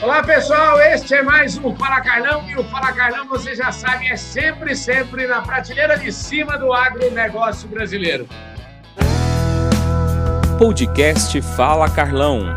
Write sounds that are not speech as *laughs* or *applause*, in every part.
Olá, pessoal. Este é mais um Fala Carlão. E o Fala Carlão, você já sabe, é sempre, sempre na prateleira de cima do agronegócio brasileiro. Podcast Fala Carlão.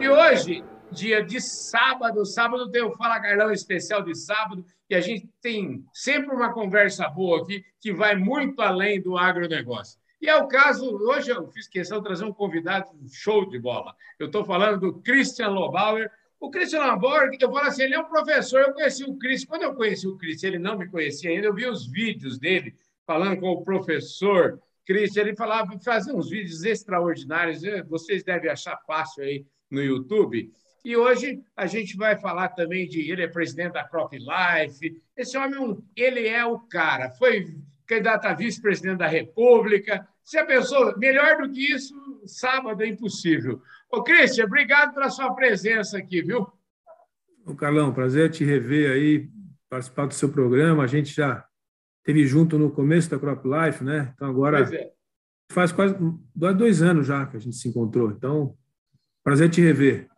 E hoje, dia de sábado, sábado tem o Fala Carlão especial de sábado, e a gente tem sempre uma conversa boa aqui que vai muito além do agronegócio. E é o caso, hoje eu fiz questão de trazer um convidado show de bola. Eu estou falando do Christian Lobauer. O Christian Lobauer, eu falo assim, ele é um professor, eu conheci o Christian. Quando eu conheci o Christian, ele não me conhecia ainda, eu vi os vídeos dele falando com o professor Christian, ele falava, fazia uns vídeos extraordinários, eh, vocês devem achar fácil aí no YouTube. E hoje a gente vai falar também de ele é presidente da Crop Life. Esse homem, ele é o cara. Foi candidato a vice-presidente da República, você pensou, melhor do que isso, sábado é impossível. Ô, Cristian, obrigado pela sua presença aqui, viu? Ô, Carlão, prazer te rever aí, participar do seu programa. A gente já teve junto no começo da Crop Life, né? Então agora é. faz quase dois anos já que a gente se encontrou. Então, prazer te rever.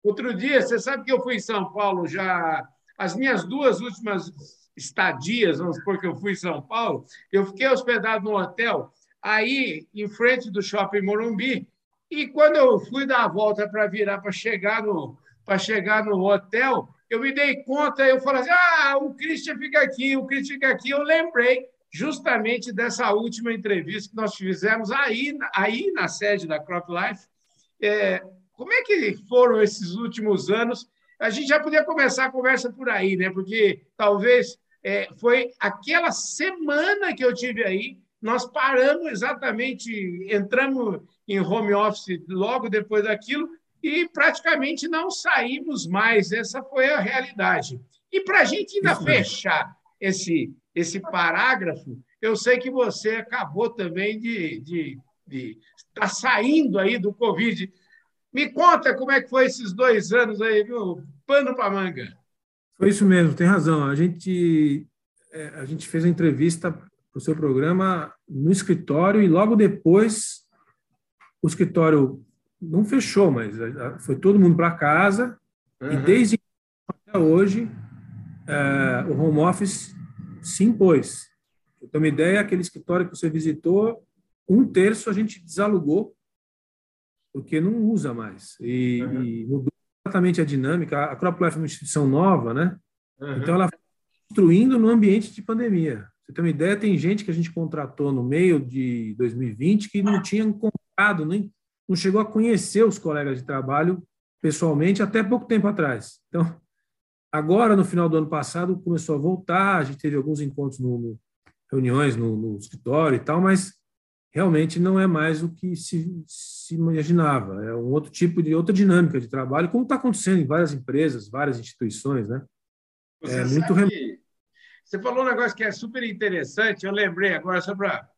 Outro dia, você sabe que eu fui em São Paulo já. As minhas duas últimas estadias, vamos supor que eu fui em São Paulo, eu fiquei hospedado no hotel aí em frente do Shopping Morumbi. E quando eu fui dar a volta para virar para chegar no chegar no hotel, eu me dei conta, eu falei assim: "Ah, o Christian fica aqui, o Christian fica aqui". Eu lembrei justamente dessa última entrevista que nós fizemos aí, aí na sede da Crop Life. É, como é que foram esses últimos anos? A gente já podia começar a conversa por aí, né? Porque talvez é, foi aquela semana que eu tive aí nós paramos exatamente, entramos em home office logo depois daquilo e praticamente não saímos mais. Essa foi a realidade. E para a gente ainda fechar esse, esse parágrafo, eu sei que você acabou também de, de, de estar tá saindo aí do Covid. Me conta como é que foi esses dois anos aí, viu? Pano para manga. Foi isso mesmo, tem razão. A gente, é, a gente fez a entrevista o seu programa no escritório e logo depois o escritório não fechou, mas foi todo mundo para casa uhum. e desde até hoje é, o home office se impôs. Para uma ideia, aquele escritório que você visitou, um terço a gente desalugou porque não usa mais e, uhum. e mudou completamente a dinâmica. A Croplife é uma instituição nova, né? Uhum. Então ela foi construindo no ambiente de pandemia. Você tem uma ideia, tem gente que a gente contratou no meio de 2020 que não tinha encontrado, nem não chegou a conhecer os colegas de trabalho pessoalmente até pouco tempo atrás. Então, agora, no final do ano passado, começou a voltar, a gente teve alguns encontros, no, no reuniões no, no, escritório e tal, mas realmente não é mais o que se, se imaginava. É um outro tipo de, outra dinâmica de trabalho, como está acontecendo em várias empresas, várias instituições, né? Você é muito remoto você falou um negócio que é super interessante, eu lembrei agora, só para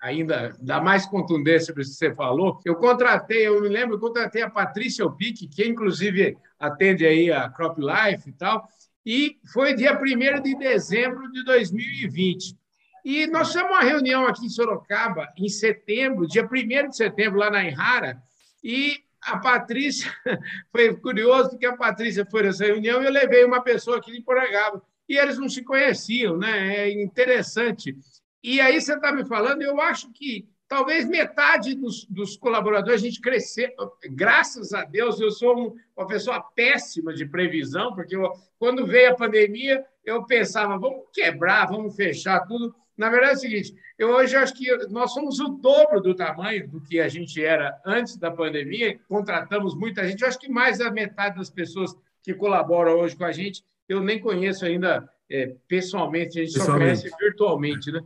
ainda dar mais contundência para isso que você falou. Eu contratei, eu me lembro, eu contratei a Patrícia Opic, que inclusive atende aí a Crop Life e tal, e foi dia 1 de dezembro de 2020. E nós fizemos uma reunião aqui em Sorocaba, em setembro, dia 1 de setembro, lá na Enrara, e a Patrícia, *laughs* foi curioso, porque a Patrícia foi nessa reunião e eu levei uma pessoa aqui de Porangaba e eles não se conheciam, né? É interessante. E aí você está me falando, eu acho que talvez metade dos, dos, colaboradores a gente crescer. Graças a Deus, eu sou um, uma pessoa péssima de previsão, porque eu, quando veio a pandemia, eu pensava, vamos quebrar, vamos fechar tudo. Na verdade é o seguinte, eu hoje acho que nós somos o dobro do tamanho do que a gente era antes da pandemia, contratamos muita gente, eu acho que mais da metade das pessoas que colaboram hoje com a gente eu nem conheço ainda é, pessoalmente, a gente pessoalmente. só conhece virtualmente, né?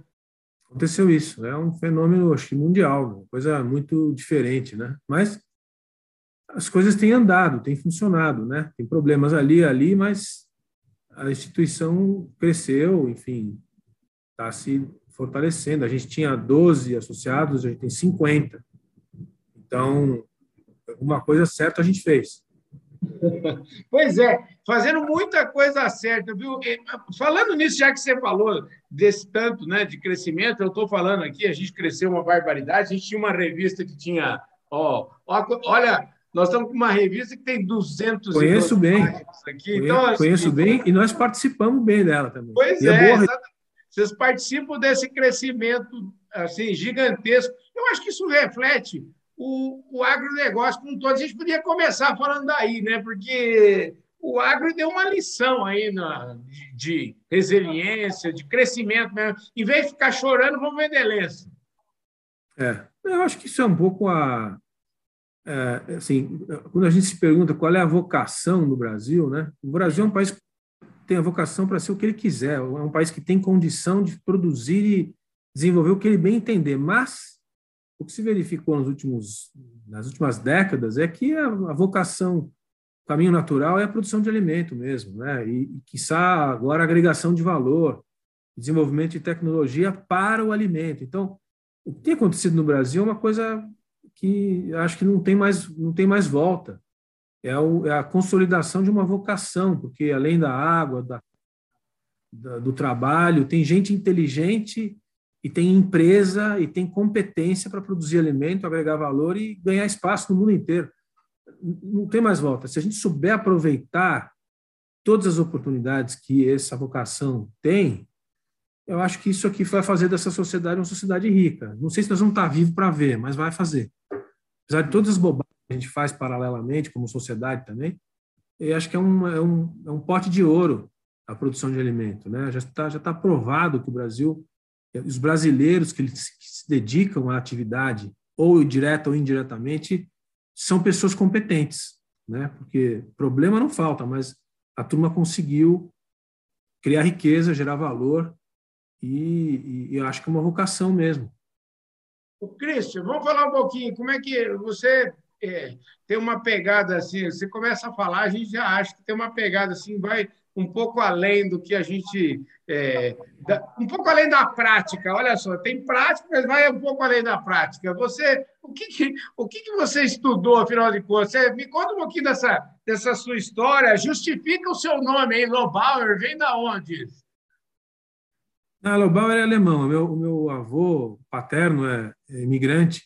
Aconteceu isso, é um fenômeno acho que mundial, uma coisa muito diferente, né? Mas as coisas têm andado, têm funcionado, né? Tem problemas ali, ali, mas a instituição cresceu, enfim, está se fortalecendo. A gente tinha 12 associados, a gente tem 50. Então, alguma coisa certa a gente fez. *laughs* Pois é, fazendo muita coisa certa, viu? Falando nisso, já que você falou desse tanto né, de crescimento, eu estou falando aqui, a gente cresceu uma barbaridade, a gente tinha uma revista que tinha, ó, olha Nós estamos com uma revista que tem 200 Conheço bem. Aqui. Conheço, então, assim, conheço bem e nós participamos bem dela também. Pois e é, é vocês participam desse crescimento assim gigantesco. Eu acho que isso reflete o, o agronegócio como um todo. A gente podia começar falando daí, né? Porque o agro deu uma lição aí na, de, de resiliência, de crescimento mesmo. Em vez de ficar chorando, vamos vender lenço. É, eu acho que isso é um pouco a. É, assim, quando a gente se pergunta qual é a vocação do Brasil, né? O Brasil é um país que tem a vocação para ser o que ele quiser, é um país que tem condição de produzir e desenvolver o que ele bem entender. Mas o que se verificou nos últimos, nas últimas décadas é que a, a vocação, o caminho natural é a produção de alimento mesmo, né? E, e quiçá agora a agregação de valor, desenvolvimento de tecnologia para o alimento. Então, o que tem acontecido no Brasil é uma coisa que acho que não tem mais, não tem mais volta. É, o, é a consolidação de uma vocação, porque além da água, da, da, do trabalho, tem gente inteligente e tem empresa e tem competência para produzir alimento, agregar valor e ganhar espaço no mundo inteiro. Não tem mais volta. Se a gente souber aproveitar todas as oportunidades que essa vocação tem, eu acho que isso aqui vai fazer dessa sociedade uma sociedade rica. Não sei se nós vamos estar vivos para ver, mas vai fazer. Apesar de todas as bobagens que a gente faz paralelamente, como sociedade também, eu acho que é um, é um, é um pote de ouro a produção de alimento. Né? Já está já tá provado que o Brasil, os brasileiros que, que se dedicam à atividade, ou direta ou indiretamente, são pessoas competentes. Né? Porque problema não falta, mas a turma conseguiu criar riqueza, gerar valor e, e, eu acho que é uma vocação mesmo. O Cristian, vamos falar um pouquinho, como é que você é, tem uma pegada assim, você começa a falar, a gente já acha que tem uma pegada assim, vai um pouco além do que a gente. É, um pouco além da prática. Olha só, tem prática, mas vai um pouco além da prática. Você, o que, que o que, que você estudou, afinal de contas? Você, me conta um pouquinho dessa, dessa sua história. Justifica o seu nome aí, Lobauer, vem da onde? Ah, Lobauer é alemão. O meu, meu avô paterno é, é imigrante.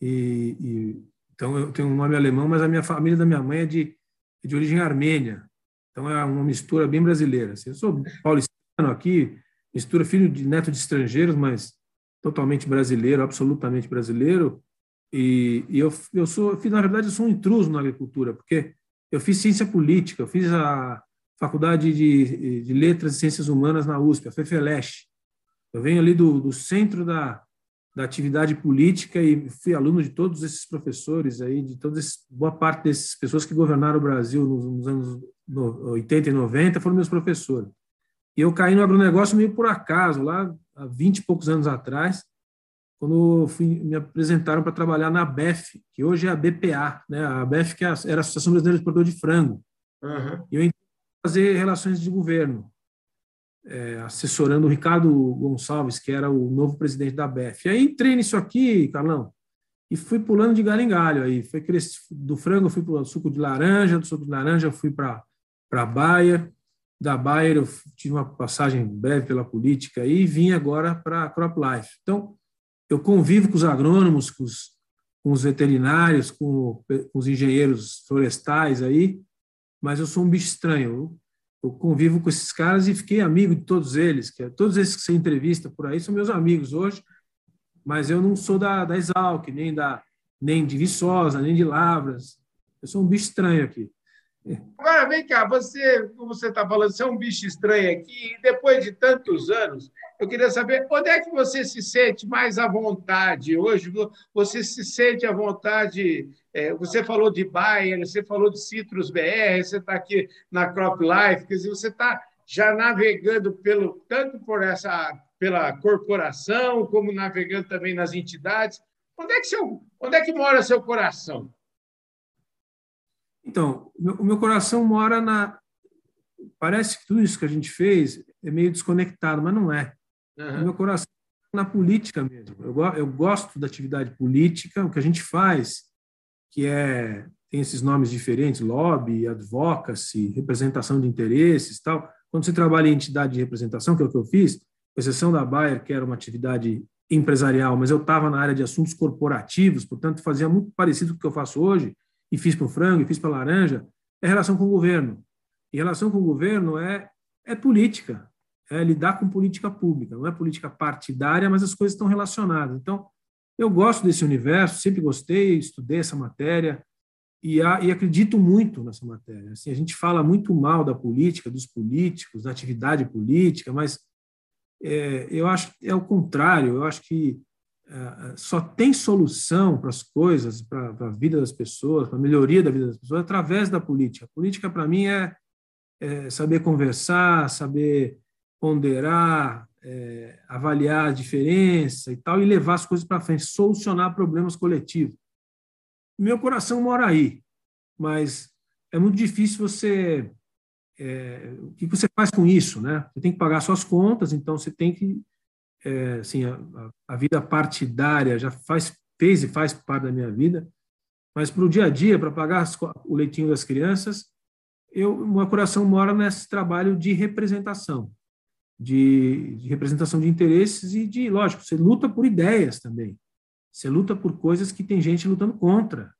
E, e, então eu tenho um nome alemão, mas a minha família da minha mãe é de, é de origem armênia. Então é uma mistura bem brasileira. Assim, eu sou paulistano aqui, mistura filho de neto de estrangeiros, mas totalmente brasileiro, absolutamente brasileiro. E, e eu, eu sou, na verdade, eu sou um intruso na agricultura, porque eu fiz ciência política, eu fiz a, Faculdade de, de Letras e Ciências Humanas na USP, a FEFELESH. Eu venho ali do, do centro da, da atividade política e fui aluno de todos esses professores aí, de todas boa parte dessas pessoas que governaram o Brasil nos, nos anos 80 e 90 foram meus professores. E eu caí no agronegócio meio por acaso, lá há 20 e poucos anos atrás, quando fui, me apresentaram para trabalhar na BEF, que hoje é a BPA, né? a BEF que é era a Associação Brasileira de Produtor de Frango. Uhum. E eu fazer relações de governo, é, assessorando o Ricardo Gonçalves, que era o novo presidente da BEF. E aí entrei nisso aqui, Carlão, e fui pulando de galho em galho. Aí foi do frango, eu fui para o suco de laranja, do suco de laranja eu fui para a Bayer, da Bayer eu tive uma passagem breve pela política e vim agora para a Crop Life. Então, eu convivo com os agrônomos, com os, com os veterinários, com, com os engenheiros florestais aí, mas eu sou um bicho estranho. Eu, convivo com esses caras e fiquei amigo de todos eles, que é, todos esses que você entrevista por aí são meus amigos hoje, mas eu não sou da, da Exalc, nem da nem de Viçosa, nem de Lavras. Eu sou um bicho estranho aqui. Agora, vem cá, você, como você está falando, você é um bicho estranho aqui, e depois de tantos anos, eu queria saber onde é que você se sente mais à vontade hoje? Você se sente à vontade? É, você falou de Bayer, você falou de Citrus BR, você está aqui na Crop Life, quer dizer, você está já navegando pelo tanto por essa pela corporação como navegando também nas entidades. Onde é que seu, onde é que mora seu coração? Então, o meu coração mora na. Parece que tudo isso que a gente fez é meio desconectado, mas não é. Uhum. O meu coração na política mesmo. Eu, eu gosto da atividade política, o que a gente faz, que é tem esses nomes diferentes, lobby, advocacy, representação de interesses, tal. Quando você trabalha em entidade de representação, que é o que eu fiz, com exceção da Bayer, que era uma atividade empresarial, mas eu estava na área de assuntos corporativos, portanto fazia muito parecido com o que eu faço hoje e fiz para o frango, e fiz para a laranja, é relação com o governo. E relação com o governo é, é política, é lidar com política pública, não é política partidária, mas as coisas estão relacionadas. Então, eu gosto desse universo, sempre gostei, estudei essa matéria e, a, e acredito muito nessa matéria. Assim, a gente fala muito mal da política, dos políticos, da atividade política, mas é, eu acho é o contrário. Eu acho que só tem solução para as coisas, para a vida das pessoas, para a melhoria da vida das pessoas, através da política. A política, para mim, é, é saber conversar, saber ponderar, é, avaliar a diferença e tal, e levar as coisas para frente, solucionar problemas coletivos. Meu coração mora aí, mas é muito difícil você. É, o que você faz com isso, né? Você tem que pagar suas contas, então você tem que. É, assim, a, a, vida partidária já faz, fez e faz parte da minha vida, mas para o dia a dia, para pagar o leitinho das crianças, eu, meu coração mora nesse trabalho de representação de, de, representação de interesses e de, lógico, você luta por ideias também. Você luta por coisas que tem gente lutando contra.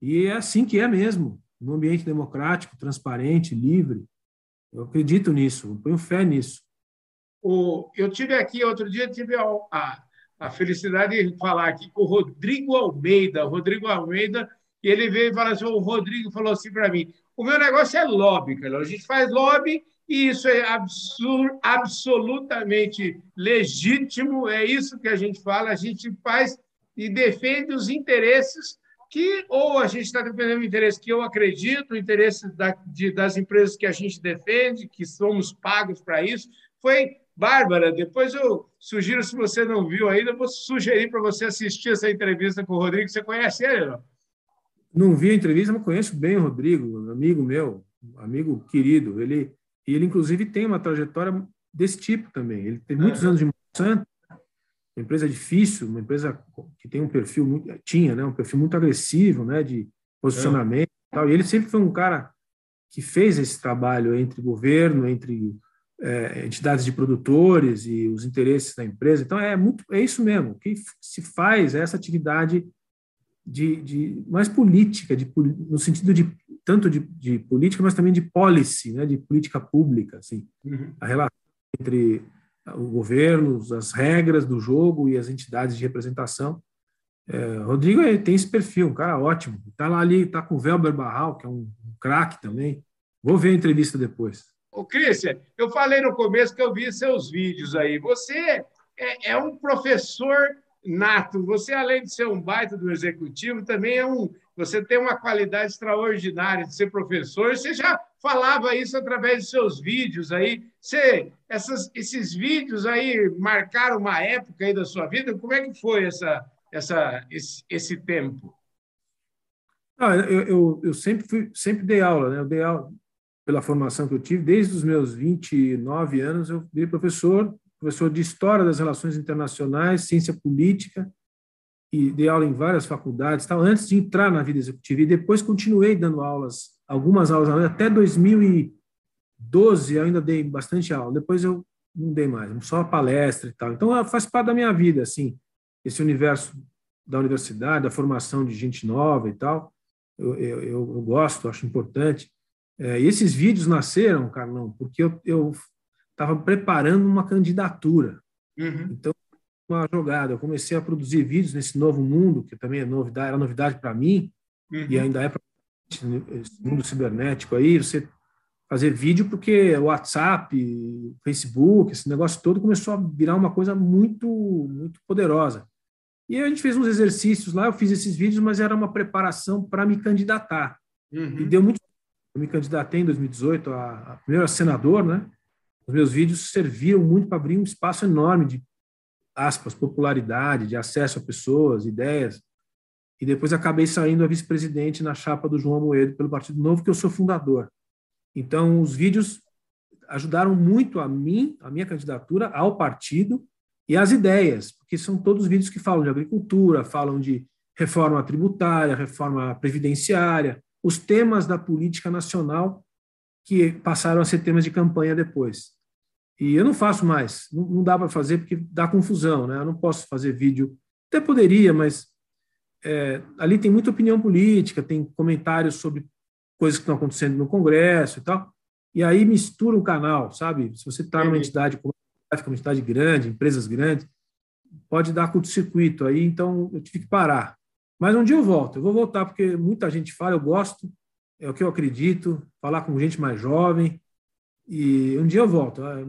E é assim que é mesmo, num ambiente democrático, transparente, livre. Eu acredito nisso, eu ponho fé nisso. O, eu tive aqui, outro dia, tive a, a, a felicidade de falar aqui com o Rodrigo Almeida. O Rodrigo Almeida, e ele veio e falou assim: o Rodrigo falou assim para mim: o meu negócio é lobby, cara. A gente faz lobby e isso é absurdo, absolutamente legítimo, é isso que a gente fala, a gente faz e defende os interesses que, ou a gente está defendendo o interesse que eu acredito, o interesse da, de, das empresas que a gente defende, que somos pagos para isso. Foi Bárbara, depois eu sugiro, se você não viu ainda, eu vou sugerir para você assistir essa entrevista com o Rodrigo. Você conhece ele, não? Não vi a entrevista, mas conheço bem o Rodrigo, amigo meu, amigo querido. Ele ele, inclusive, tem uma trajetória desse tipo também. Ele tem muitos anos de Monsanto, uma empresa difícil, uma empresa que tem um perfil muito, tinha, né, um perfil muito agressivo, né, de posicionamento e tal. E ele sempre foi um cara que fez esse trabalho entre governo, entre é, entidades de produtores e os interesses da empresa. Então é muito, é isso mesmo. O que se faz é essa atividade de, de mais política, de, no sentido de tanto de, de, política, mas também de policy, né, de política pública, assim, uhum. a relação entre o governo, as regras do jogo e as entidades de representação. É, Rodrigo tem esse perfil, um cara ótimo. Está lá ali, está com o Velber Barral, que é um, um craque também. Vou ver a entrevista depois. Ô, Cristian, eu falei no começo que eu vi seus vídeos aí. Você é, é um professor nato. Você, além de ser um baita do executivo, também é um. Você tem uma qualidade extraordinária de ser professor. Você já falava isso através de seus vídeos aí. Você, essas, esses vídeos aí marcaram uma época aí da sua vida. Como é que foi essa, essa, esse, esse tempo? Ah, eu, eu, eu, sempre fui, sempre dei aula, né? Eu dei aula pela formação que eu tive desde os meus 29 anos. Eu virei professor professor de História das Relações Internacionais, Ciência Política, e dei aula em várias faculdades, tal, antes de entrar na vida executiva. E depois continuei dando aulas, algumas aulas, até 2012 eu ainda dei bastante aula. Depois eu não dei mais, só palestra e tal. Então faz parte da minha vida, assim, esse universo da universidade, da formação de gente nova e tal. Eu, eu, eu gosto, acho importante. É, e esses vídeos nasceram, Carlão, porque eu, estava preparando uma candidatura. Uhum. Então, uma jogada. Eu comecei a produzir vídeos nesse novo mundo, que também é novidade, era novidade para mim, uhum. e ainda é para esse mundo cibernético aí, você fazer vídeo, porque o WhatsApp, Facebook, esse negócio todo começou a virar uma coisa muito, muito poderosa. E a gente fez uns exercícios lá, eu fiz esses vídeos, mas era uma preparação para me candidatar. Uhum. E deu muito. Eu me candidatei em 2018 a, a primeiro a senador, né? Os meus vídeos serviram muito para abrir um espaço enorme de aspas, popularidade, de acesso a pessoas, ideias. E depois acabei saindo a vice-presidente na chapa do João Moedo pelo Partido Novo, que eu sou fundador. Então, os vídeos ajudaram muito a mim, a minha candidatura, ao partido e às ideias, porque são todos vídeos que falam de agricultura, falam de reforma tributária, reforma previdenciária, os temas da política nacional que passaram a ser temas de campanha depois. E eu não faço mais, não, não dá para fazer porque dá confusão, né? Eu não posso fazer vídeo, até poderia, mas é, ali tem muita opinião política, tem comentários sobre coisas que estão acontecendo no Congresso e tal, e aí mistura o canal, sabe? Se você está numa entidade como uma entidade grande, empresas grandes, pode dar curto-circuito aí, então eu tive que parar. Mas um dia eu volto, eu vou voltar porque muita gente fala, eu gosto, é o que eu acredito, falar com gente mais jovem, e um dia eu volto. Ah,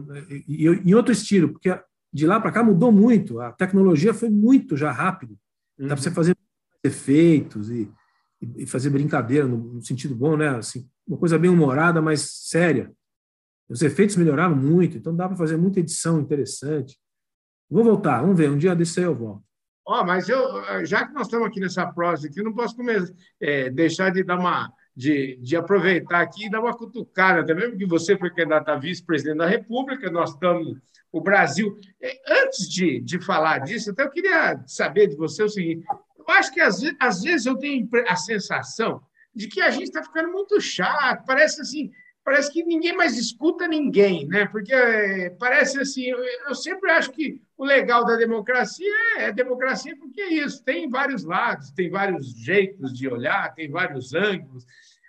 e em outro estilo, porque de lá para cá mudou muito, a tecnologia foi muito já rápido. Dá para você uhum. fazer efeitos e, e fazer brincadeira no, no, sentido bom, né? Assim, uma coisa bem humorada, mas séria. Os efeitos melhoraram muito, então dá para fazer muita edição interessante. Vou voltar, vamos ver, um dia desse aí eu volto. Ó, oh, mas eu, já que nós estamos aqui nessa prosa aqui, eu não posso comer, é, deixar de dar uma de, de aproveitar aqui e dar uma cutucada também, porque você foi candidato a vice-presidente da República, nós estamos, o Brasil. É, antes de, de falar disso, até eu queria saber de você o seguinte: eu acho que às, às vezes eu tenho a sensação de que a gente está ficando muito chato, parece assim, parece que ninguém mais escuta ninguém, né? Porque é, parece assim, eu, eu, sempre acho que o legal da democracia é, é democracia porque é isso, tem vários lados, tem vários jeitos de olhar, tem vários ângulos.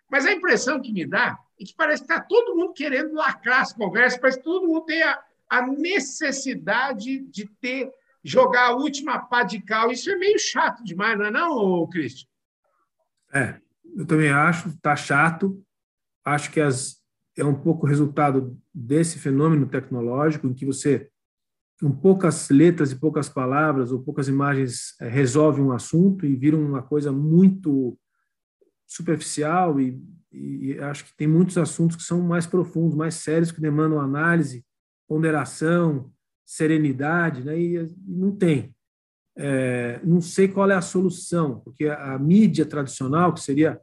Mas a impressão que me dá é que parece que está todo mundo querendo lacrar as conversas, parece que todo mundo tem a, a necessidade de ter jogar a última pá de cal. Isso é meio chato demais, não é não, Cristian? É, eu também acho, está chato. Acho que as, é um pouco resultado desse fenômeno tecnológico, em que você, com poucas letras e poucas palavras ou poucas imagens, é, resolve um assunto e vira uma coisa muito superficial e, e, acho que tem muitos assuntos que são mais profundos, mais sérios, que demandam análise, ponderação, serenidade, né? e, e não tem. É, não sei qual é a solução, porque a, a mídia tradicional, que seria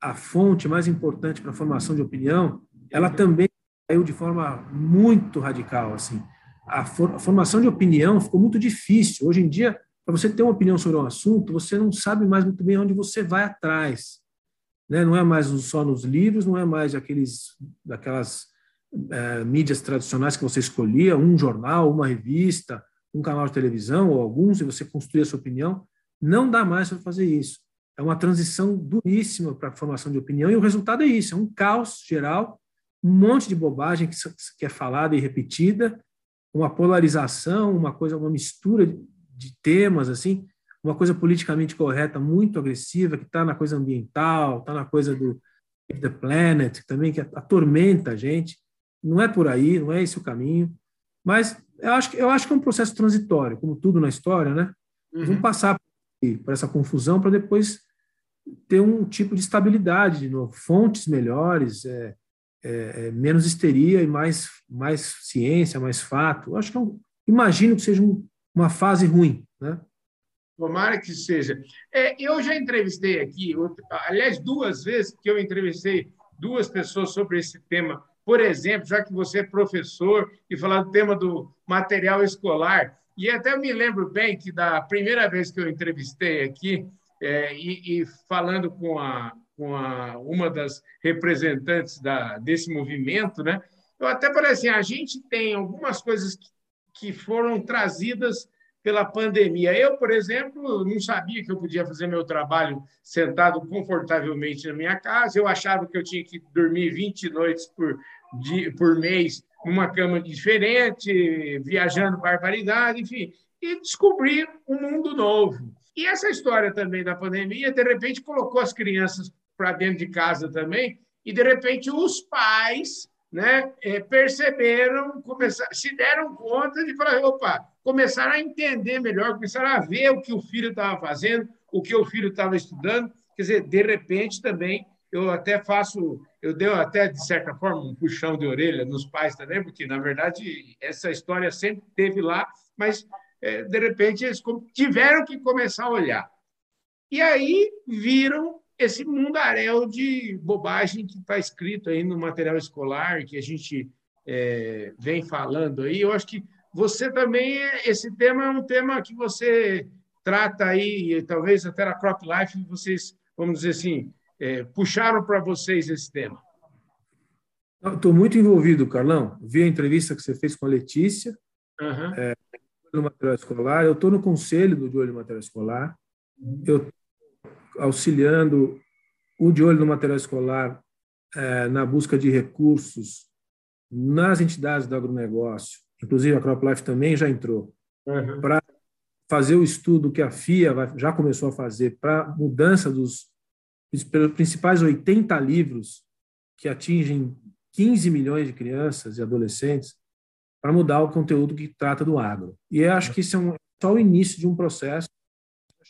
a fonte mais importante para a formação de opinião, ela também caiu de forma muito radical. Assim, a, for, a formação de opinião ficou muito difícil. Hoje em dia, para você ter uma opinião sobre um assunto, você não sabe mais muito bem onde você vai atrás. Né? Não é mais só nos livros, não é mais aqueles, daquelas é, mídias tradicionais que você escolhia, um jornal, uma revista, um canal de televisão ou alguns, e você construía a sua opinião. Não dá mais para fazer isso é uma transição duríssima para a formação de opinião e o resultado é isso, é um caos geral, um monte de bobagem que, que é falada e repetida, uma polarização, uma coisa, uma mistura de temas assim, uma coisa politicamente correta muito agressiva que está na coisa ambiental, está na coisa do the planet também que atormenta a gente. Não é por aí, não é esse o caminho, mas eu acho que eu acho que é um processo transitório, como tudo na história, né? Uhum. Vamos passar por essa confusão para depois ter um tipo de estabilidade de novo, fontes melhores, é, é, é, menos histeria e mais, mais ciência, mais fato. Eu acho que é um, imagino que seja um, uma fase ruim, né? Tomara que seja. É, eu já entrevistei aqui, aliás, duas vezes que eu entrevistei duas pessoas sobre esse tema. Por exemplo, já que você é professor e falar do tema do material escolar, e até eu me lembro bem que da primeira vez que eu entrevistei aqui, é, e, e, falando com, a, com a, uma das representantes da, desse movimento, né, eu até falei assim: a gente tem algumas coisas que, que foram trazidas pela pandemia. Eu, por exemplo, não sabia que eu podia fazer meu trabalho sentado confortavelmente na minha casa. Eu achava que eu tinha que dormir 20 noites por, por mês numa cama diferente, viajando barbaridade, enfim, e descobrir um mundo novo. E essa história também da pandemia, de repente, colocou as crianças para dentro de casa também, e de repente os pais né, eh, perceberam, começaram, se deram conta de falar, opa, começaram a entender melhor, começaram a ver o que o filho estava fazendo, o que o filho estava estudando. Quer dizer, de repente também eu até faço, eu dei até, de certa forma, um puxão de orelha nos pais também, porque, na verdade, essa história sempre teve lá, mas, é, de repente, eles tiveram que começar a olhar. E aí viram esse mundaréu de bobagem que está escrito aí no material escolar, que a gente é, vem falando aí. Eu acho que você também, esse tema é um tema que você trata aí, talvez até na Crop Life, vocês, vamos dizer assim, é, puxaram para vocês esse tema? Estou muito envolvido, Carlão. Vi a entrevista que você fez com a Letícia, uhum. é, no material escolar. Eu estou no conselho do De Olho Material Escolar. eu auxiliando o de olho no material escolar é, na busca de recursos nas entidades do agronegócio, inclusive a CropLife também já entrou, uhum. para fazer o estudo que a FIA vai, já começou a fazer para mudança dos principais 80 livros que atingem 15 milhões de crianças e adolescentes para mudar o conteúdo que trata do agro. E acho que isso é um, só o início de um processo.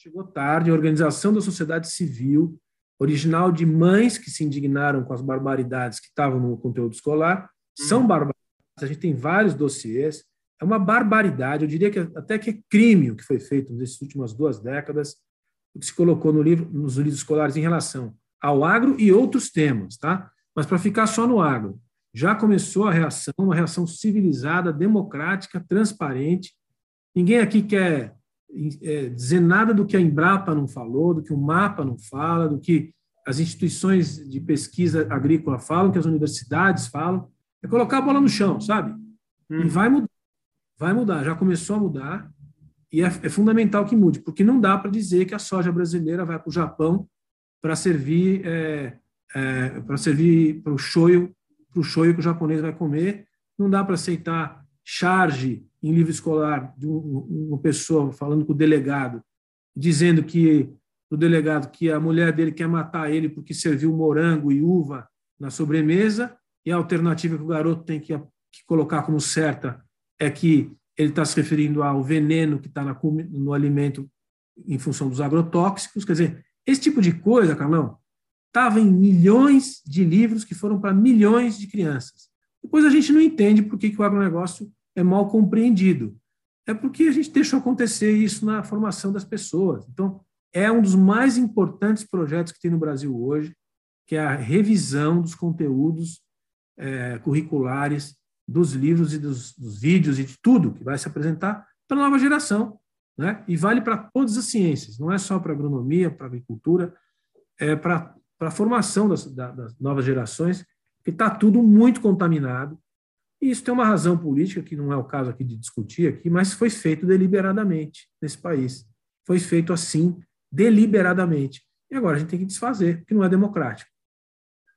Chegou tarde, a organização da sociedade civil, original de mães que se indignaram com as barbaridades que estavam no conteúdo escolar, são uhum. barbaridades. A gente tem vários dossiês. É uma barbaridade. Eu diria que até que é crime o que foi feito nessas últimas duas décadas, o que se colocou no livro, nos livros escolares em relação ao agro e outros temas, tá? Mas para ficar só no agro, já começou a reação, uma reação civilizada, democrática, transparente. Ninguém aqui quer é, dizer nada do que a Embrapa não falou, do que o MAPA não fala, do que as instituições de pesquisa agrícola falam, que as universidades falam. É colocar a bola no chão, sabe? Hum. E vai mudar. Vai mudar. Já começou a mudar. E é, é fundamental que mude, porque não dá para dizer que a soja brasileira vai para o Japão para servir é, é, para servir para o shoyu para o shoyu que o japonês vai comer. Não dá para aceitar charge em livro escolar de uma pessoa falando com o delegado, dizendo que o delegado que a mulher dele quer matar ele porque serviu morango e uva na sobremesa, e a alternativa que o garoto tem que, que colocar como certa é que ele está se referindo ao veneno que está no alimento em função dos agrotóxicos. Quer dizer, esse tipo de coisa, Carlão, estava em milhões de livros que foram para milhões de crianças. Depois a gente não entende por que, que o agronegócio é mal compreendido. É porque a gente deixou acontecer isso na formação das pessoas. Então, é um dos mais importantes projetos que tem no Brasil hoje, que é a revisão dos conteúdos é, curriculares, dos livros e dos, dos, vídeos e de tudo que vai se apresentar para a nova geração. Né? E vale para todas as ciências, não é só para agronomia, para agricultura, é para a formação das, das novas gerações, que está tudo muito contaminado. E isso tem uma razão política, que não é o caso aqui de discutir aqui, mas foi feito deliberadamente nesse país. Foi feito assim, deliberadamente. E agora a gente tem que desfazer, porque não é democrático.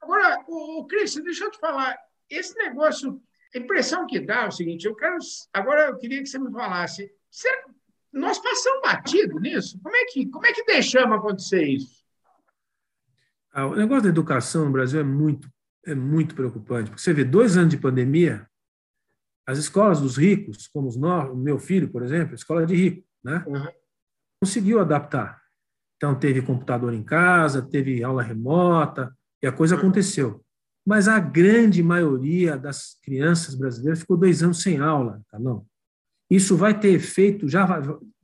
Agora, o, o Cris, deixa eu te falar, esse negócio, a impressão que dá é o seguinte, eu quero, agora eu queria que você me falasse, será, nós passamos batido nisso? Como é que, como é que deixamos acontecer isso? Ah, o negócio da educação no Brasil é muito, é muito preocupante. Porque você vê, dois anos de pandemia, as escolas dos ricos, como os no, o meu filho, por exemplo, escola de rico, né? Uhum. conseguiu adaptar. Então, teve computador em casa, teve aula remota, e a coisa uhum. aconteceu. Mas a grande maioria das crianças brasileiras ficou dois anos sem aula, tá não? Isso vai ter efeito já,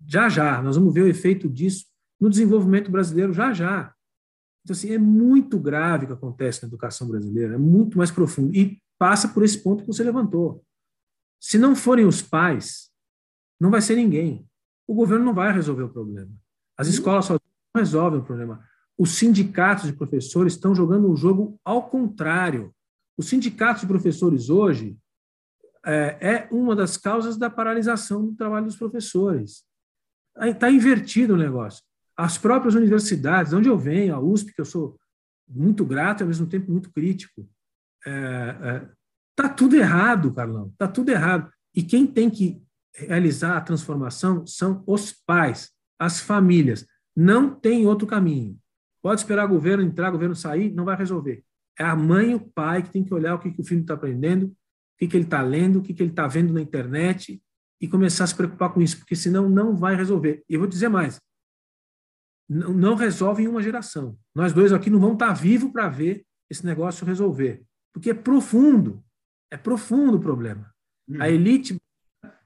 já já. Nós vamos ver o efeito disso no desenvolvimento brasileiro já já. Então, assim, é muito grave o que acontece na educação brasileira, é muito mais profundo. E passa por esse ponto que você levantou. Se não forem os pais, não vai ser ninguém. O governo não vai resolver o problema. As uhum. escolas só não resolvem o problema. Os sindicatos de professores estão jogando o jogo ao contrário. Os sindicatos de professores hoje é, é uma das causas da paralisação do trabalho dos professores. Está invertido o negócio as próprias universidades, onde eu venho, a USP, que eu sou muito grato e ao mesmo tempo muito crítico, está é, é, tá tudo errado, Carlão, está tudo errado. E quem tem que realizar a transformação são os pais, as famílias. Não tem outro caminho. Pode esperar governo entrar, governo sair, não vai resolver. É a mãe e o pai que tem que olhar o que, que o filho está aprendendo, o que, que ele está lendo, o que, que ele está vendo na internet e começar a se preocupar com isso, porque senão não vai resolver. E eu vou dizer mais: não resolve em uma geração. Nós dois aqui não vamos estar vivos para ver esse negócio resolver, porque é profundo, é profundo o problema. A uhum. elite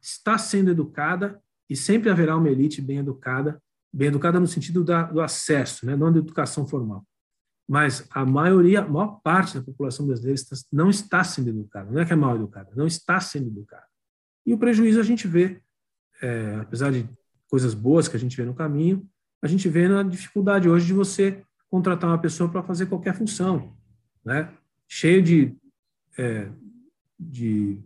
está sendo educada e sempre haverá uma elite bem educada, bem educada no sentido da, do acesso, né, não da educação formal. Mas a maioria, a maior parte da população brasileira está, não está sendo educada, não é que é mal educada, não está sendo educada. E o prejuízo a gente vê, é, apesar de coisas boas que a gente vê no caminho, a gente vê na dificuldade hoje de você contratar uma pessoa para fazer qualquer função, né? Cheio de, é, de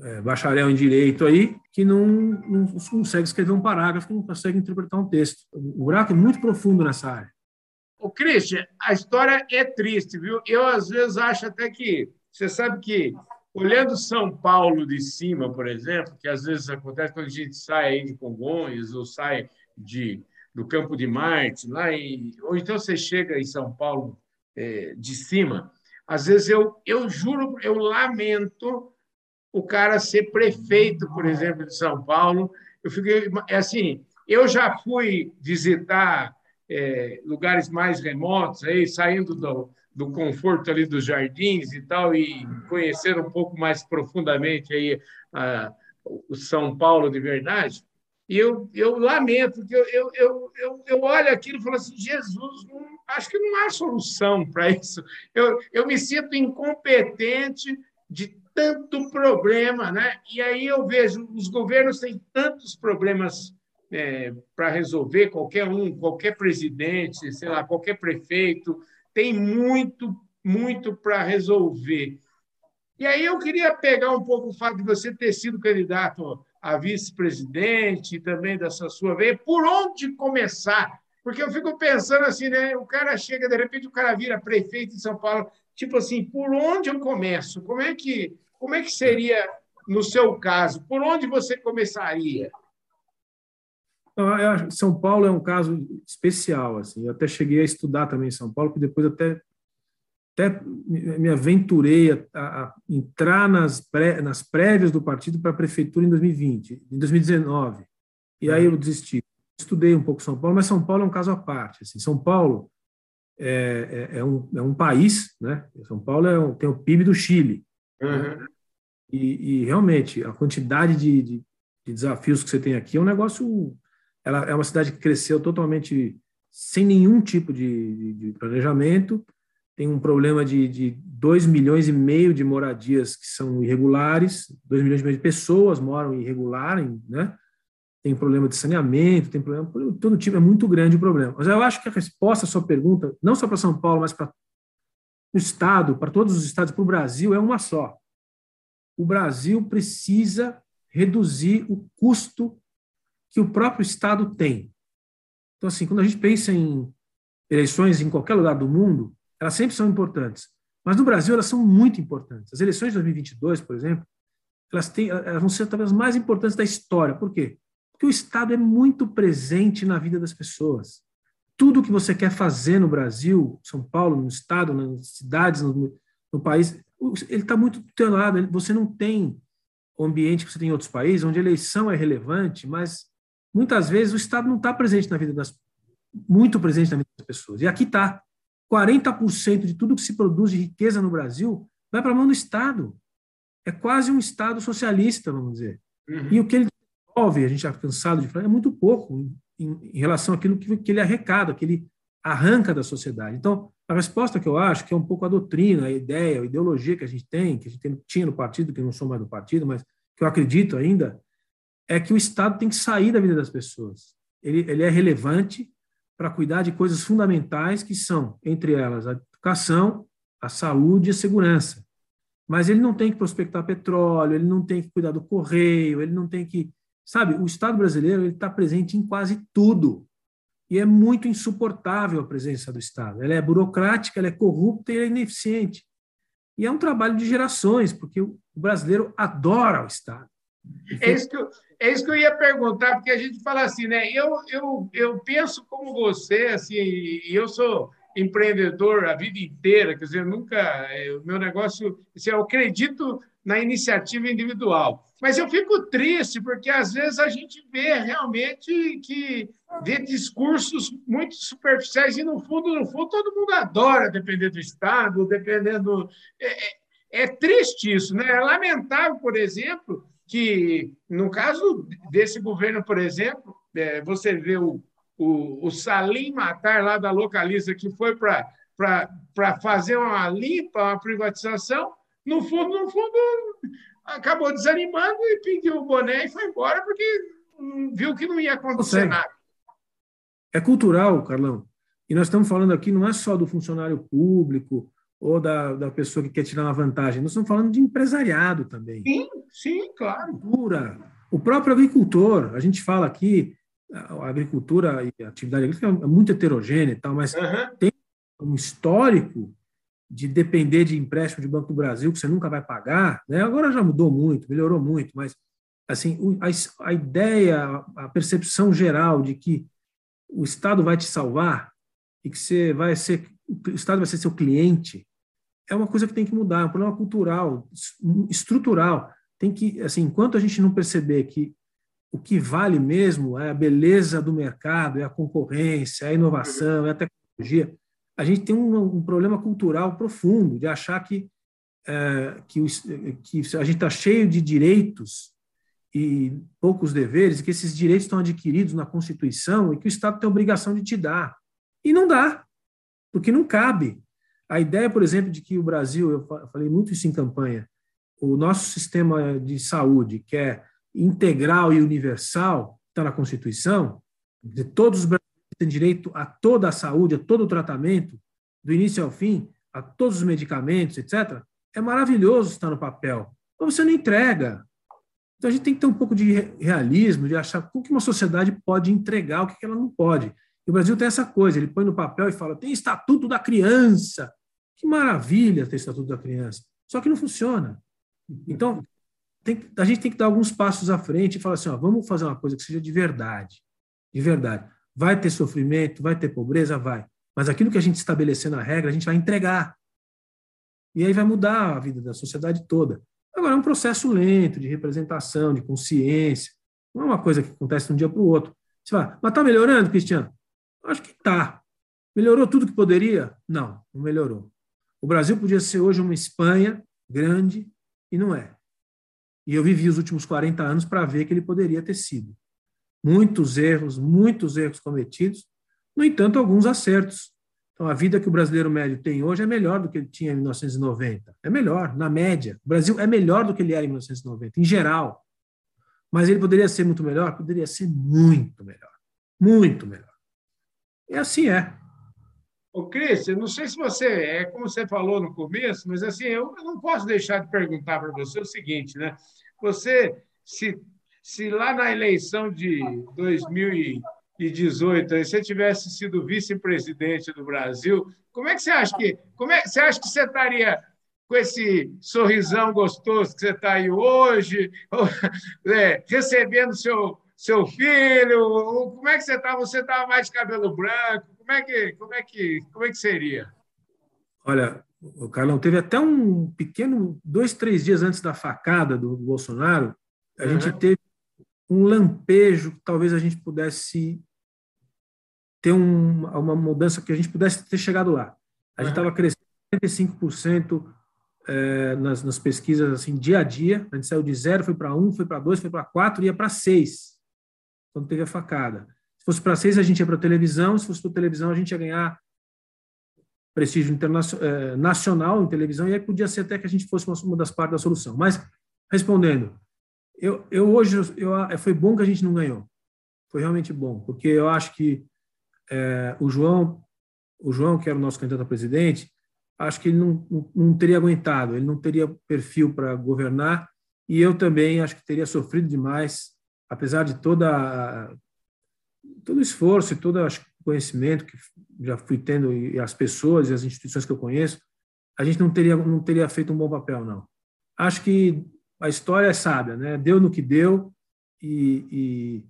é, bacharel em direito aí que não, não consegue escrever um parágrafo, não consegue interpretar um texto. O buraco é muito profundo nessa área. O Christian, a história é triste, viu? Eu às vezes acho até que você sabe que olhando São Paulo de cima, por exemplo, que às vezes acontece quando a gente sai de Congonhas ou sai de do Campo de Marte, lá em, ou então você chega em São Paulo é, de cima, às vezes eu eu juro, eu lamento o cara ser prefeito, por exemplo, de São Paulo. Eu fiquei é assim, eu já fui visitar é, lugares mais remotos, aí saindo do, do conforto ali dos jardins e tal, e conhecer um pouco mais profundamente aí a, o São Paulo de verdade. E eu, eu lamento, que eu, eu, eu, eu, eu olho aquilo e falo assim, Jesus, não, acho que não há solução para isso. Eu, eu me sinto incompetente de tanto problema, né? E aí eu vejo os governos têm tantos problemas é, para resolver, qualquer um, qualquer presidente, sei lá, qualquer prefeito tem muito, muito para resolver. E aí eu queria pegar um pouco o fato de você ter sido candidato a vice-presidente e também dessa sua vez, por onde começar? Porque eu fico pensando assim, né? O cara chega, de repente o cara vira prefeito de São Paulo, tipo assim, por onde eu começo? Como é que como é que seria no seu caso? Por onde você começaria? São Paulo é um caso especial. Assim. Eu até cheguei a estudar também em São Paulo, que depois até, até me aventurei a, a entrar nas, pré, nas prévias do partido para a prefeitura em 2020, em 2019. E aí eu desisti. Estudei um pouco São Paulo, mas São Paulo é um caso à parte. Assim. São Paulo é, é, é, um, é um país, né? São Paulo é um, tem o PIB do Chile. Uhum. E, e, realmente, a quantidade de, de, de, desafios que você tem aqui é um negócio. Ela é uma cidade que cresceu totalmente sem nenhum tipo de, de planejamento. Tem um problema de, de 2 milhões e meio de moradias que são irregulares, 2 milhões e meio de pessoas moram irregular, né? Tem problema de saneamento, tem problema. Todo tipo, é muito grande o problema. Mas eu acho que a resposta à sua pergunta, não só para São Paulo, mas para o Estado, para todos os estados, para o Brasil, é uma só. O Brasil precisa reduzir o custo que o próprio Estado tem. Então, assim, quando a gente pensa em eleições em qualquer lugar do mundo, elas sempre são importantes. Mas no Brasil, elas são muito importantes. As eleições de 2022, por exemplo, elas, têm, elas vão ser talvez as mais importantes da história. Por quê? Porque o Estado é muito presente na vida das pessoas tudo que você quer fazer no Brasil, São Paulo, no estado, nas cidades, no, no país, ele está muito do teu lado. Você não tem o ambiente que você tem em outros países, onde a eleição é relevante, mas muitas vezes o Estado não está presente na vida das muito presente na vida das pessoas. E aqui está. 40% de tudo que se produz de riqueza no Brasil vai para a mão do Estado. É quase um Estado socialista, vamos dizer. Uhum. E o que ele desenvolve, a gente está cansado de falar, é muito pouco em, em relação àquilo que, que ele arrecada, que ele arranca da sociedade. Então, a resposta que eu acho, que é um pouco a doutrina, a ideia, a ideologia que a gente tem, que a gente tem, tinha no partido, que eu não sou mais do partido, mas que eu acredito ainda, é que o Estado tem que sair da vida das pessoas. Ele, ele é relevante para cuidar de coisas fundamentais que são, entre elas, a educação, a saúde e a segurança. Mas ele não tem que prospectar petróleo, ele não tem que cuidar do correio, ele não tem que Sabe, o Estado brasileiro está presente em quase tudo. E é muito insuportável a presença do Estado. Ela é burocrática, ela é corrupta e é ineficiente. E é um trabalho de gerações, porque o brasileiro adora o Estado. É isso que eu, é isso que eu ia perguntar, porque a gente fala assim, né? Eu, eu, eu penso como você, assim, e eu sou empreendedor a vida inteira, quer dizer, nunca. É, o meu negócio, assim, eu acredito na iniciativa individual. Mas eu fico triste, porque às vezes a gente vê realmente que vê discursos muito superficiais e, no fundo, no fundo, todo mundo adora depender do Estado, dependendo. É, é, é triste isso, né? É lamentável, por exemplo, que, no caso desse governo, por exemplo, é, você vê o, o, o Salim Matar, lá da Localiza, que foi para fazer uma limpa, uma privatização, no fundo, no fundo, acabou desanimando e pediu o boné e foi embora porque viu que não ia acontecer nada. É cultural, Carlão. E nós estamos falando aqui não é só do funcionário público ou da, da pessoa que quer tirar uma vantagem. Nós estamos falando de empresariado também. Sim, sim, claro. Cultura. O próprio agricultor, a gente fala aqui, a agricultura e a atividade agrícola é muito heterogênea e tal, mas uhum. tem um histórico de depender de empréstimo de Banco do Brasil que você nunca vai pagar, né? Agora já mudou muito, melhorou muito, mas assim a, a ideia, a percepção geral de que o Estado vai te salvar e que você vai ser o Estado vai ser seu cliente é uma coisa que tem que mudar, é um problema cultural, estrutural. Tem que, assim, enquanto a gente não perceber que o que vale mesmo é a beleza do mercado, é a concorrência, é a inovação, é a tecnologia, a gente tem um, um problema cultural profundo de achar que, é, que, que a gente está cheio de direitos e poucos deveres, que esses direitos estão adquiridos na Constituição e que o Estado tem a obrigação de te dar. E não dá, porque não cabe. A ideia, por exemplo, de que o Brasil, eu falei muito isso em campanha, o nosso sistema de saúde, que é integral e universal, está na Constituição, de todos os brasileiros têm direito a toda a saúde, a todo o tratamento, do início ao fim, a todos os medicamentos, etc., é maravilhoso estar no papel. Mas você não entrega. Então a gente tem que ter um pouco de realismo, de achar o que uma sociedade pode entregar, o que ela não pode. E o Brasil tem essa coisa, ele põe no papel e fala: tem estatuto da criança, que maravilha ter Estatuto da Criança. Só que não funciona. Então, tem, a gente tem que dar alguns passos à frente e falar assim: ó, vamos fazer uma coisa que seja de verdade. De verdade. Vai ter sofrimento, vai ter pobreza? Vai. Mas aquilo que a gente estabelecer na regra, a gente vai entregar. E aí vai mudar a vida da sociedade toda. Agora, é um processo lento de representação, de consciência. Não é uma coisa que acontece de um dia para o outro. Você fala, mas está melhorando, Cristiano? Acho que está. Melhorou tudo que poderia? Não, não melhorou. O Brasil podia ser hoje uma Espanha grande e não é. E eu vivi os últimos 40 anos para ver que ele poderia ter sido. Muitos erros, muitos erros cometidos, no entanto, alguns acertos. Então, a vida que o brasileiro médio tem hoje é melhor do que ele tinha em 1990. É melhor, na média. O Brasil é melhor do que ele era em 1990, em geral. Mas ele poderia ser muito melhor? Poderia ser muito melhor. Muito melhor. E assim é. Ô, Cris, não sei se você, é como você falou no começo, mas assim, eu não posso deixar de perguntar para você o seguinte, né? Você, se, se lá na eleição de 2018 você tivesse sido vice-presidente do Brasil, como é que você acha que, como é, você acha que você estaria com esse sorrisão gostoso que você está aí hoje, *laughs* é, recebendo seu seu filho? Como é que você está? Você estava mais de cabelo branco? Como é que, como é que, como é que seria? Olha, o Carlão teve até um pequeno, dois, três dias antes da facada do Bolsonaro, a uhum. gente teve um lampejo que talvez a gente pudesse ter um, uma mudança que a gente pudesse ter chegado lá. A gente estava crescendo 45% é, nas, nas pesquisas assim dia a dia. A gente saiu de zero, foi para um, foi para dois, foi para quatro, ia para seis quando teve a facada. Se fosse para seis, a gente ia para televisão, se fosse para televisão, a gente ia ganhar prestígio internacional, nacional em televisão, e aí podia ser até que a gente fosse uma, das partes da solução. Mas, respondendo, eu, eu hoje, eu, foi bom que a gente não ganhou. Foi realmente bom, porque eu acho que é, o João, o João, que era o nosso candidato a presidente, acho que ele não, não, não teria aguentado, ele não teria perfil para governar, e eu também acho que teria sofrido demais apesar de toda todo esforço e todo o conhecimento que já fui tendo e as pessoas e as instituições que eu conheço, a gente não teria não teria feito um bom papel não. Acho que a história é sábia, né? Deu no que deu e,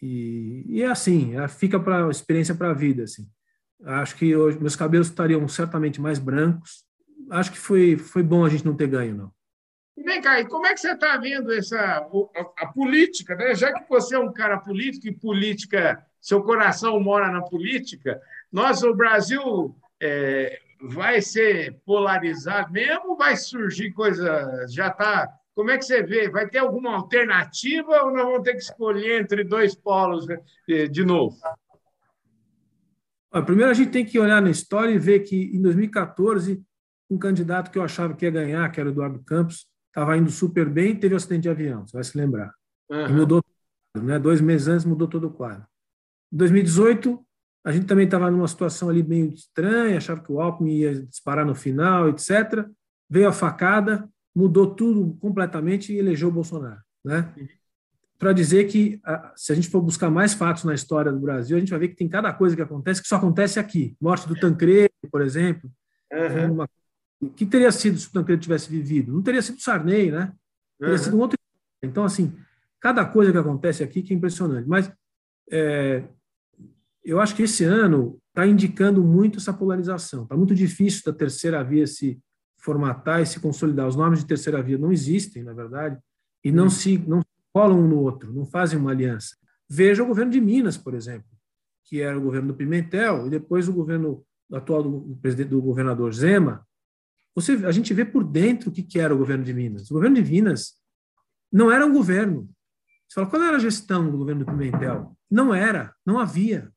e, e, e é assim, é, fica para experiência para a vida assim. Acho que hoje meus cabelos estariam certamente mais brancos. Acho que foi foi bom a gente não ter ganho não. Vem cá, e como é que você está vendo essa, a, a, política? Né? Já que você é um cara político e política, seu coração mora na política, nós, o Brasil, é, vai ser polarizado mesmo? Vai surgir coisa. Já está. Como é que você vê? Vai ter alguma alternativa ou nós vamos ter que escolher entre dois polos né, de novo? Primeiro, a gente tem que olhar na história e ver que, em 2014, um candidato que eu achava que ia ganhar, que era o Eduardo Campos, estava indo super bem teve um acidente de avião, você vai se lembrar. Uhum. Mudou, né? dois meses antes mudou todo o quadro. Em 2018, A gente também estava numa situação ali meio estranha, achava que o Alckmin ia disparar no final, etc. Veio a facada, mudou tudo completamente e elegeu o Bolsonaro. Né? Para dizer que, se a gente for buscar mais fatos na história do Brasil, a gente vai ver que tem cada coisa que acontece que só acontece aqui. Morte do Tancredo, por exemplo. Uhum. Uma... O que teria sido se o Tancredo tivesse vivido? Não teria sido Sarney, né? Teria uhum. sido um outro. Então, assim, cada coisa que acontece aqui que é impressionante. Mas é, eu acho que esse ano está indicando muito essa polarização. Está muito difícil da terceira via se formatar e se consolidar. Os nomes de terceira via não existem, na verdade, e não se não colam um no outro, não fazem uma aliança. Veja o governo de Minas, por exemplo, que era o governo do Pimentel e depois o governo atual do, presidente do governador Zema. Você, a gente vê por dentro o que, que era o governo de Minas. O governo de Minas não era um governo. Você fala, qual era a gestão do governo do Pimentel? Não era, não havia.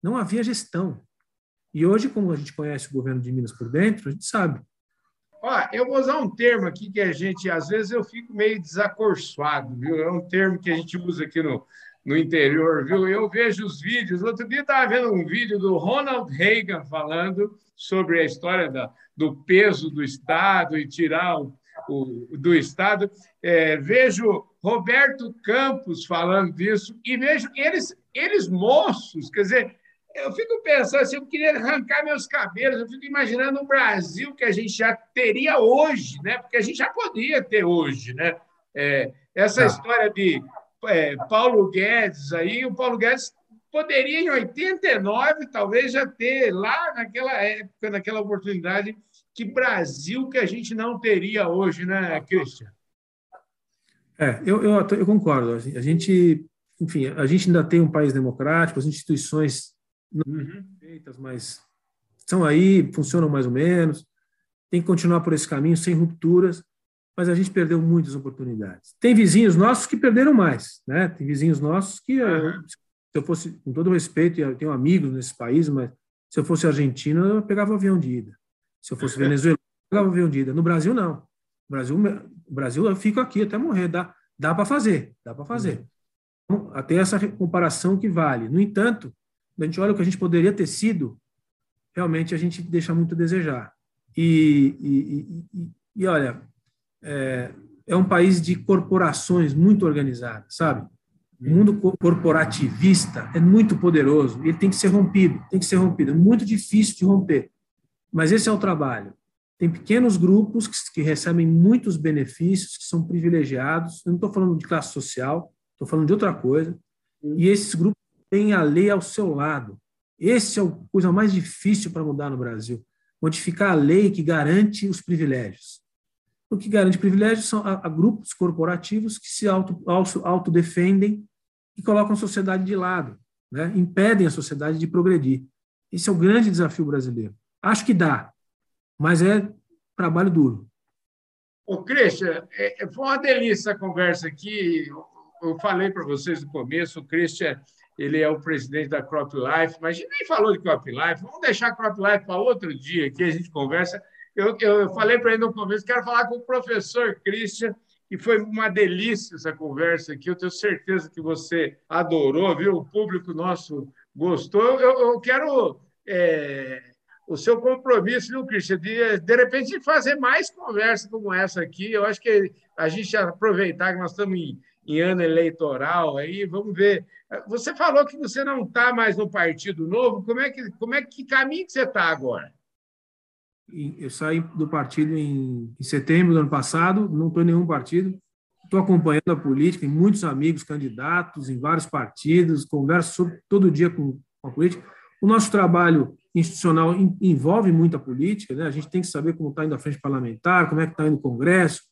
Não havia gestão. E hoje, como a gente conhece o governo de Minas por dentro, a gente sabe. Ó, eu vou usar um termo aqui que a gente, às vezes, eu fico meio desacorçoado, viu? É um termo que a gente usa aqui no, no interior, viu? Eu vejo os vídeos. Outro dia estava vendo um vídeo do Ronald Reagan falando sobre a história da, do peso do Estado e tirar o, o do Estado. É, vejo Roberto Campos falando disso e vejo eles, eles moços, quer dizer, eu fico pensando assim, eu queria arrancar meus cabelos, eu fico imaginando o Brasil que a gente já teria hoje, né? Porque a gente já podia ter hoje, né? É, essa ah. história de é, Paulo Guedes aí, o Paulo Guedes poderia em 89 talvez já ter lá naquela época, naquela oportunidade, que Brasil que a gente não teria hoje, né, Christian? É, eu, eu, eu concordo. A gente, enfim, a gente ainda tem um país democrático, as instituições não uhum. feitas, mas estão aí, funcionam mais ou menos. Tem que continuar por esse caminho, sem rupturas, mas a gente perdeu muitas oportunidades. Tem vizinhos nossos que perderam mais, né? Tem vizinhos nossos que, uhum. se eu fosse, com todo respeito, eu tenho amigos nesse país, mas se eu fosse argentino, eu pegava o avião de ida. Se eu fosse *laughs* venezuelano, eu pegava o avião de ida. No Brasil, não. No Brasil, o Brasil, eu fico aqui até morrer. Dá, dá para fazer, dá para fazer. Então, até essa comparação que vale. No entanto, a gente olha o que a gente poderia ter sido, realmente a gente deixa muito a desejar. E, e, e, e olha, é, é, um país de corporações muito organizadas, sabe? O mundo corporativista é muito poderoso, ele tem que ser rompido, tem que ser rompido. É muito difícil de romper, mas esse é o trabalho. Tem pequenos grupos que, que recebem muitos benefícios, que são privilegiados. Eu não estou falando de classe social, estou falando de outra coisa. E esses grupos tem a lei ao seu lado. Esse é a coisa mais difícil para mudar no Brasil. Modificar a lei que garante os privilégios. O que garante privilégios são a, a grupos corporativos que se auto, auto, autodefendem e colocam a sociedade de lado, né? impedem a sociedade de progredir. Esse é o grande desafio brasileiro. Acho que dá, mas é trabalho duro. Ô, Christian, é, foi uma delícia a conversa aqui. Eu falei para vocês no começo, o Christian ele é o presidente da Crop Life, mas a gente nem falou de Crop Life, vamos deixar a Crop Life para outro dia que a gente conversa. Eu, eu falei para ele no começo, quero falar com o professor Christian, e foi uma delícia essa conversa aqui. Eu tenho certeza que você adorou, viu? O público nosso gostou. Eu, eu quero é, o seu compromisso, viu, Christian, de, de repente fazer mais conversa como essa aqui. Eu acho que a gente aproveitar que nós estamos em em ano eleitoral, aí vamos ver. Você falou que você não está mais no Partido Novo, como é que, como é que caminho que você está agora? Eu saí do partido em, em setembro do ano passado, não estou em nenhum partido, estou acompanhando a política, tem muitos amigos candidatos em vários partidos, converso sobre, todo dia com, com a política. O nosso trabalho institucional envolve muita política, né? a gente tem que saber como está indo a frente parlamentar, como é que está indo o Congresso,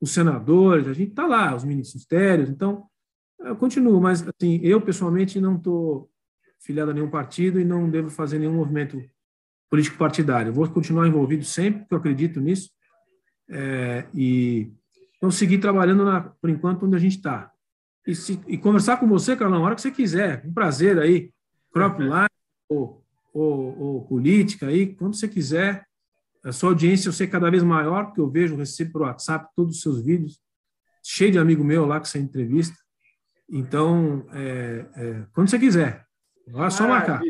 os senadores, a gente está lá, os ministérios. Então, eu continuo, mas assim, eu pessoalmente não estou filiado a nenhum partido e não devo fazer nenhum movimento político partidário. Vou continuar envolvido sempre, porque eu acredito nisso. É, e então seguir trabalhando na, por enquanto onde a gente está. E, e, conversar com você, Carlão, na hora que você quiser. Um prazer aí. Crop Live ou, ou, ou política aí, quando você quiser a sua audiência eu sei cada vez maior, porque eu vejo, recebo por WhatsApp todos os seus vídeos, cheio de amigo meu lá que você entrevista. Então, é, é, quando você quiser, é só marcar.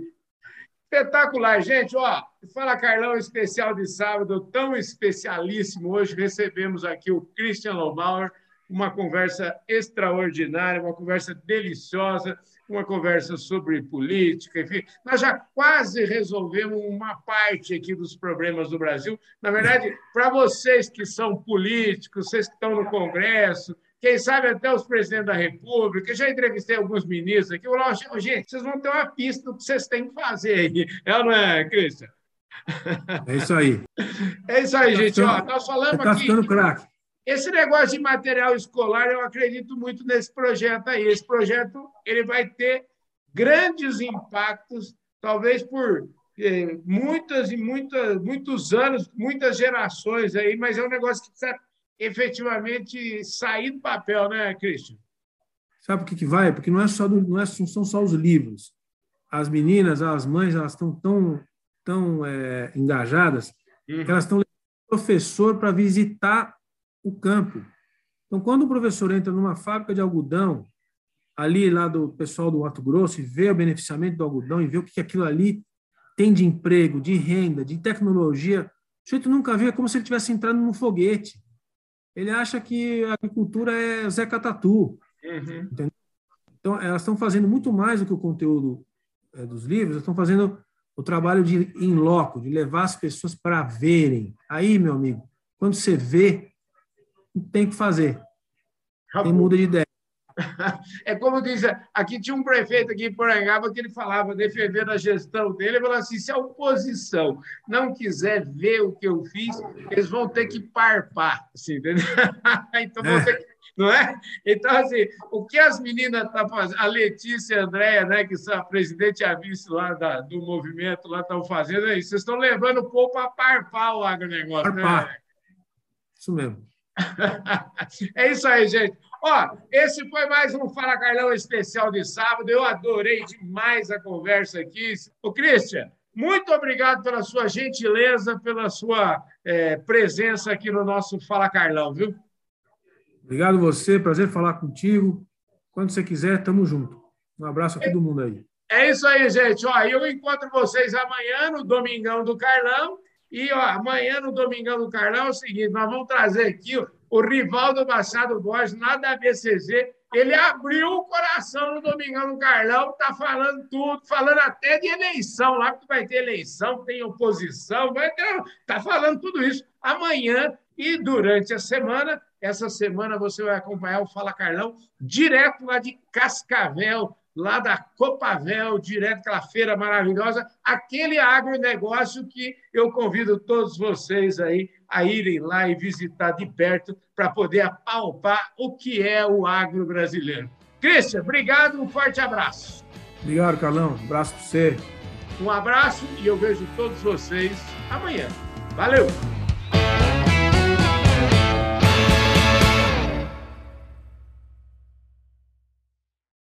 Espetacular, gente. Ó, fala Carlão especial de sábado, tão especialíssimo. Hoje recebemos aqui o Christian Lobauer, uma conversa extraordinária, uma conversa deliciosa, uma conversa sobre política, enfim. Nós já quase resolvemos uma parte aqui dos problemas do Brasil. Na verdade, para vocês que são políticos, vocês que estão no Congresso, quem sabe até os presidentes da República. Já entrevistei alguns ministros aqui. Eu falei, gente, vocês vão ter uma pista do que vocês têm que fazer aí. É não é, Cristian? É isso aí. É isso aí, tá gente. Ficando, Ó, nós falamos tá aqui. ficando craque. Esse negócio de material escolar, eu acredito muito nesse projeto aí. Esse projeto ele vai ter grandes impactos, talvez por eh, muitas e muitas, muitos anos, muitas gerações aí, mas é um negócio que precisa efetivamente sair do papel, né, Christian? Sabe por que, que vai? Porque não, é só do, não, é, não são só os livros. As meninas, as mães, elas estão tão, tão é, engajadas uhum. que elas estão levando o professor para visitar o campo. Então, quando o professor entra numa fábrica de algodão, ali lá do pessoal do Mato Grosso, e vê o beneficiamento do algodão e vê o que aquilo ali tem de emprego, de renda, de tecnologia, o sujeito nunca viu, é como se ele estivesse entrando num foguete ele acha que a agricultura é Zé Catatu. Uhum. Então, elas estão fazendo muito mais do que o conteúdo é, dos livros, elas estão fazendo o trabalho de em loco, de levar as pessoas para verem. Aí, meu amigo, quando você vê, tem que fazer. Tem muda de ideia. *laughs* É como diz, aqui tinha um prefeito aqui em Porangaba que ele falava, defendendo a gestão dele, ele falou assim: se a oposição não quiser ver o que eu fiz, eles vão ter que parpar, assim, entendeu? *laughs* então vão ter que não é? Então, assim, o que as meninas estão tá fazendo, a Letícia e a Andréia, né, que são a presidente e a vice lá da, do movimento, lá estão fazendo é isso. Vocês estão levando o povo para parpar o agronegócio. Né? Parpar. Né? Isso mesmo. *laughs* é isso aí, gente. Ó, esse foi mais um Fala Carlão especial de sábado. Eu adorei demais a conversa aqui. O Christian, muito obrigado pela sua gentileza, pela sua é, presença aqui no nosso Fala Carlão, viu? Obrigado você, prazer falar contigo. Quando você quiser, estamos junto. Um abraço a todo mundo aí. É isso aí, gente. Ó, eu encontro vocês amanhã no Domingão do Carlão. E ó, amanhã no Domingão do Carlão é o seguinte: nós vamos trazer aqui o Rivaldo Machado Borges, lá da BCG, ele abriu o coração no Domingão no Carlão, está falando tudo, falando até de eleição, lá que vai ter eleição, tem oposição, vai ter, está falando tudo isso amanhã e durante a semana. Essa semana você vai acompanhar o Fala Carlão direto lá de Cascavel, lá da Copavel, direto aquela feira maravilhosa, aquele agronegócio que eu convido todos vocês aí a irem lá e visitar de perto para poder apalpar o que é o agro brasileiro. Cristian, obrigado, um forte abraço. Obrigado, Carlão. Um abraço para você. Um abraço e eu vejo todos vocês amanhã. Valeu!